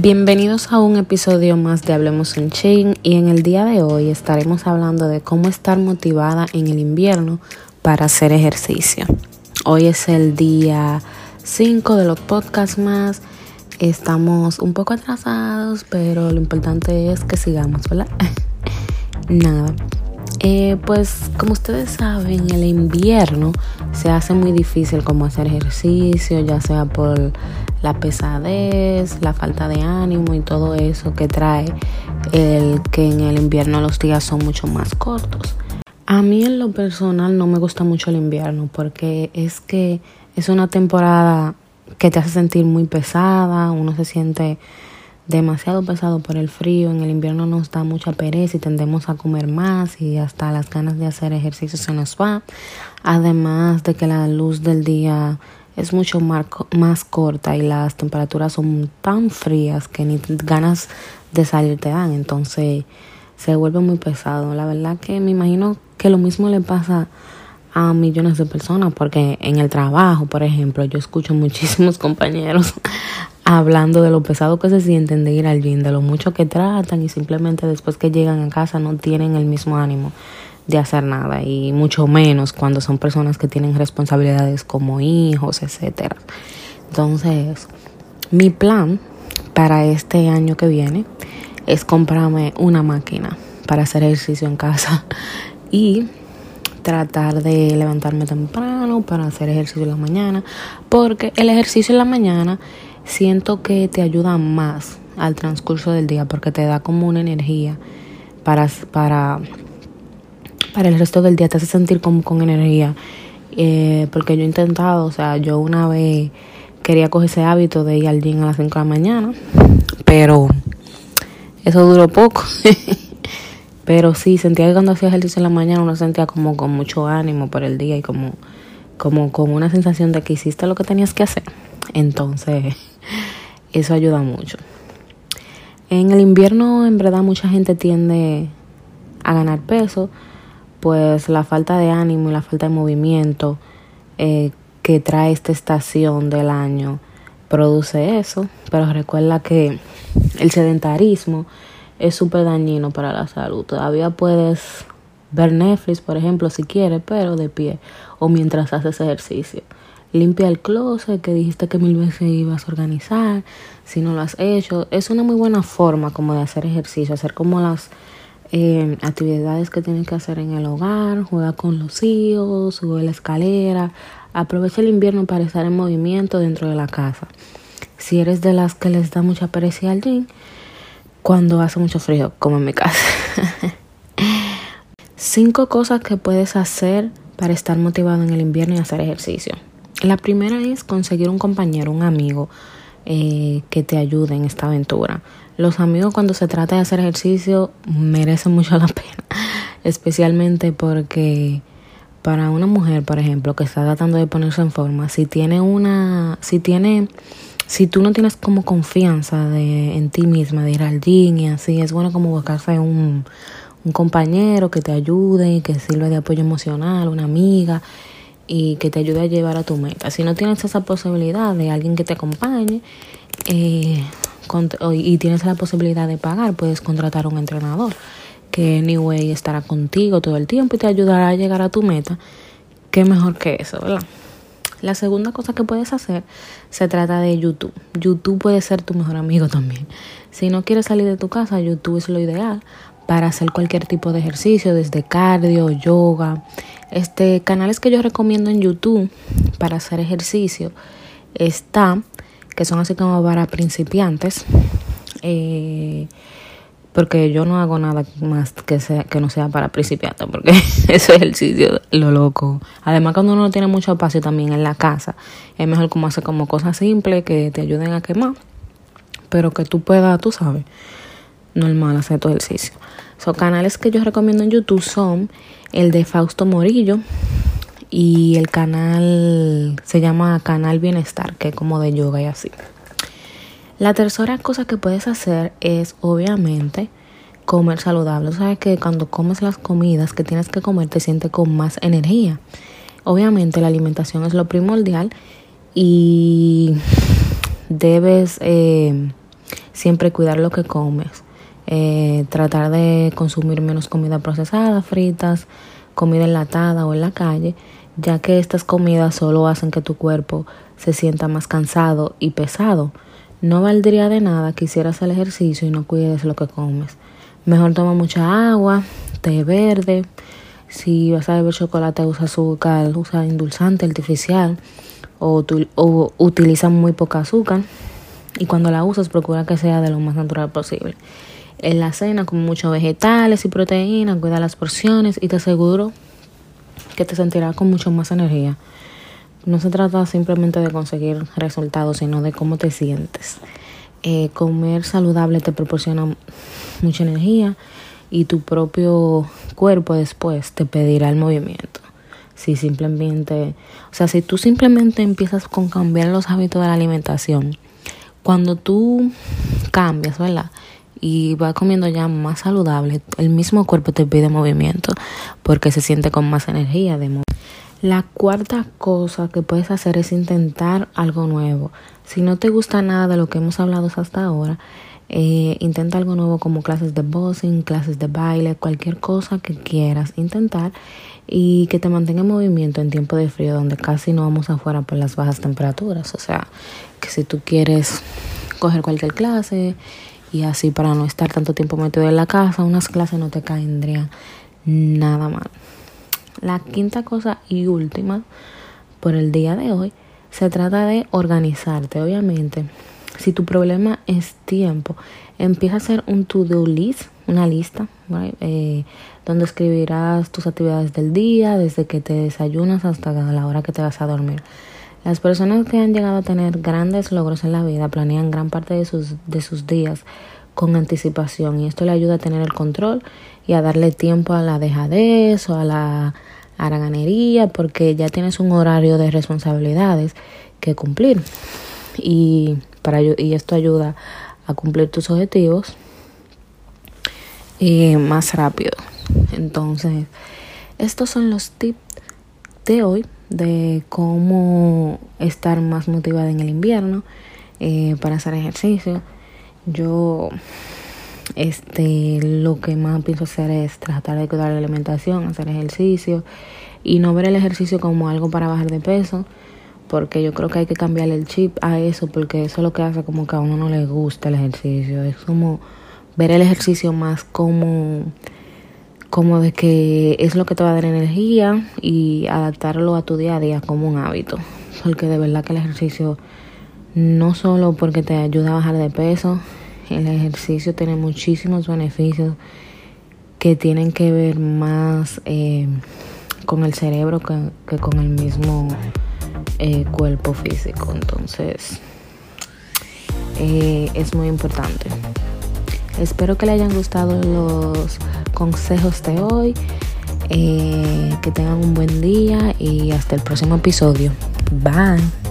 Bienvenidos a un episodio más de Hablemos un Chain y en el día de hoy estaremos hablando de cómo estar motivada en el invierno para hacer ejercicio. Hoy es el día 5 de los podcasts más. Estamos un poco atrasados, pero lo importante es que sigamos, ¿verdad? Nada. Eh, pues como ustedes saben, el invierno se hace muy difícil como hacer ejercicio, ya sea por la pesadez, la falta de ánimo y todo eso que trae el que en el invierno los días son mucho más cortos. A mí en lo personal no me gusta mucho el invierno porque es que es una temporada que te hace sentir muy pesada, uno se siente demasiado pesado por el frío, en el invierno nos da mucha pereza y tendemos a comer más y hasta las ganas de hacer ejercicio se nos va, además de que la luz del día es mucho más, corta y las temperaturas son tan frías que ni ganas de salir te dan. Entonces se vuelve muy pesado. La verdad que me imagino que lo mismo le pasa a millones de personas porque en el trabajo, por ejemplo, yo escucho muchísimos compañeros hablando de lo pesado que se sienten de ir al gym, de lo mucho que tratan y simplemente después que llegan a casa no tienen el mismo ánimo de hacer nada y mucho menos cuando son personas que tienen responsabilidades como hijos, etcétera. Entonces, mi plan para este año que viene es comprarme una máquina para hacer ejercicio en casa y tratar de levantarme temprano para hacer ejercicio en la mañana, porque el ejercicio en la mañana siento que te ayuda más al transcurso del día porque te da como una energía para para para el resto del día, te hace sentir como con energía. Eh, porque yo he intentado, o sea, yo una vez quería coger ese hábito de ir al gym a las 5 de la mañana, pero eso duró poco. pero sí, sentía que cuando hacía ejercicio en la mañana uno sentía como con mucho ánimo por el día y como, como con una sensación de que hiciste lo que tenías que hacer. Entonces, eso ayuda mucho. En el invierno, en verdad, mucha gente tiende a ganar peso pues la falta de ánimo y la falta de movimiento eh, que trae esta estación del año produce eso, pero recuerda que el sedentarismo es súper dañino para la salud. Todavía puedes ver Netflix, por ejemplo, si quieres, pero de pie o mientras haces ejercicio. Limpia el closet que dijiste que mil veces ibas a organizar, si no lo has hecho. Es una muy buena forma como de hacer ejercicio, hacer como las eh, actividades que tienen que hacer en el hogar, jugar con los hijos, subir la escalera. Aprovecha el invierno para estar en movimiento dentro de la casa. Si eres de las que les da mucha pereza al gym, cuando hace mucho frío, como en mi casa. Cinco cosas que puedes hacer para estar motivado en el invierno y hacer ejercicio. La primera es conseguir un compañero, un amigo eh, que te ayude en esta aventura. Los amigos cuando se trata de hacer ejercicio merecen mucho la pena, especialmente porque para una mujer, por ejemplo, que está tratando de ponerse en forma, si tiene una, si tiene, si tú no tienes como confianza de, en ti misma de ir al gym y así, es bueno como buscarse un, un compañero que te ayude y que sirva de apoyo emocional, una amiga y que te ayude a llevar a tu meta. Si no tienes esa posibilidad de alguien que te acompañe, eh, y tienes la posibilidad de pagar, puedes contratar a un entrenador que anyway estará contigo todo el tiempo y te ayudará a llegar a tu meta. Qué mejor que eso, ¿verdad? La segunda cosa que puedes hacer se trata de YouTube. YouTube puede ser tu mejor amigo también. Si no quieres salir de tu casa, YouTube es lo ideal para hacer cualquier tipo de ejercicio, desde cardio, yoga. Este canales que yo recomiendo en YouTube para hacer ejercicio está que son así como para principiantes. Eh, porque yo no hago nada más que sea que no sea para principiantes, porque eso es sitio lo loco. Además, cuando uno no tiene mucho espacio también en la casa, es mejor como hacer como cosas simples que te ayuden a quemar, pero que tú puedas, tú sabes, normal hacer el ejercicio. Son canales que yo recomiendo en YouTube son el de Fausto Morillo, y el canal se llama Canal Bienestar, que es como de yoga y así. La tercera cosa que puedes hacer es obviamente comer saludable. Sabes que cuando comes las comidas que tienes que comer te sientes con más energía. Obviamente la alimentación es lo primordial y debes eh, siempre cuidar lo que comes, eh, tratar de consumir menos comida procesada, fritas, comida enlatada o en la calle, ya que estas comidas solo hacen que tu cuerpo se sienta más cansado y pesado. No valdría de nada que hicieras el ejercicio y no cuides lo que comes. Mejor toma mucha agua, té verde. Si vas a beber chocolate, usa azúcar, usa endulzante artificial o, o utiliza muy poca azúcar. Y cuando la usas, procura que sea de lo más natural posible. En la cena, con muchos vegetales y proteínas, cuida las porciones y te aseguro que te sentirás con mucho más energía. No se trata simplemente de conseguir resultados, sino de cómo te sientes. Eh, comer saludable te proporciona mucha energía y tu propio cuerpo después te pedirá el movimiento. Si simplemente, o sea, si tú simplemente empiezas con cambiar los hábitos de la alimentación, cuando tú cambias, ¿verdad? Y vas comiendo ya más saludable, el mismo cuerpo te pide movimiento porque se siente con más energía de. La cuarta cosa que puedes hacer es intentar algo nuevo. Si no te gusta nada de lo que hemos hablado hasta ahora, eh, intenta algo nuevo como clases de boxing, clases de baile, cualquier cosa que quieras intentar y que te mantenga en movimiento en tiempo de frío donde casi no vamos afuera por las bajas temperaturas. O sea, que si tú quieres coger cualquier clase y así para no estar tanto tiempo metido en la casa, unas clases no te caendrían nada mal. La quinta cosa y última por el día de hoy se trata de organizarte. Obviamente, si tu problema es tiempo, empieza a hacer un to-do list, una lista, eh, donde escribirás tus actividades del día, desde que te desayunas hasta la hora que te vas a dormir. Las personas que han llegado a tener grandes logros en la vida planean gran parte de sus, de sus días con anticipación y esto le ayuda a tener el control y a darle tiempo a la dejadez o a la haraganería porque ya tienes un horario de responsabilidades que cumplir y, para, y esto ayuda a cumplir tus objetivos y más rápido. Entonces, estos son los tips de hoy de cómo estar más motivada en el invierno eh, para hacer ejercicio. Yo este, lo que más pienso hacer es tratar de cuidar la alimentación, hacer ejercicio y no ver el ejercicio como algo para bajar de peso, porque yo creo que hay que cambiarle el chip a eso, porque eso es lo que hace como que a uno no le gusta el ejercicio. Es como ver el ejercicio más como como de que es lo que te va a dar energía y adaptarlo a tu día a día como un hábito. Porque de verdad que el ejercicio no solo porque te ayuda a bajar de peso, el ejercicio tiene muchísimos beneficios que tienen que ver más eh, con el cerebro que, con el mismo eh, cuerpo físico. Entonces, eh, es muy importante. Espero que le hayan gustado los consejos de hoy. que tengan un buen día y hasta el próximo episodio. Bye.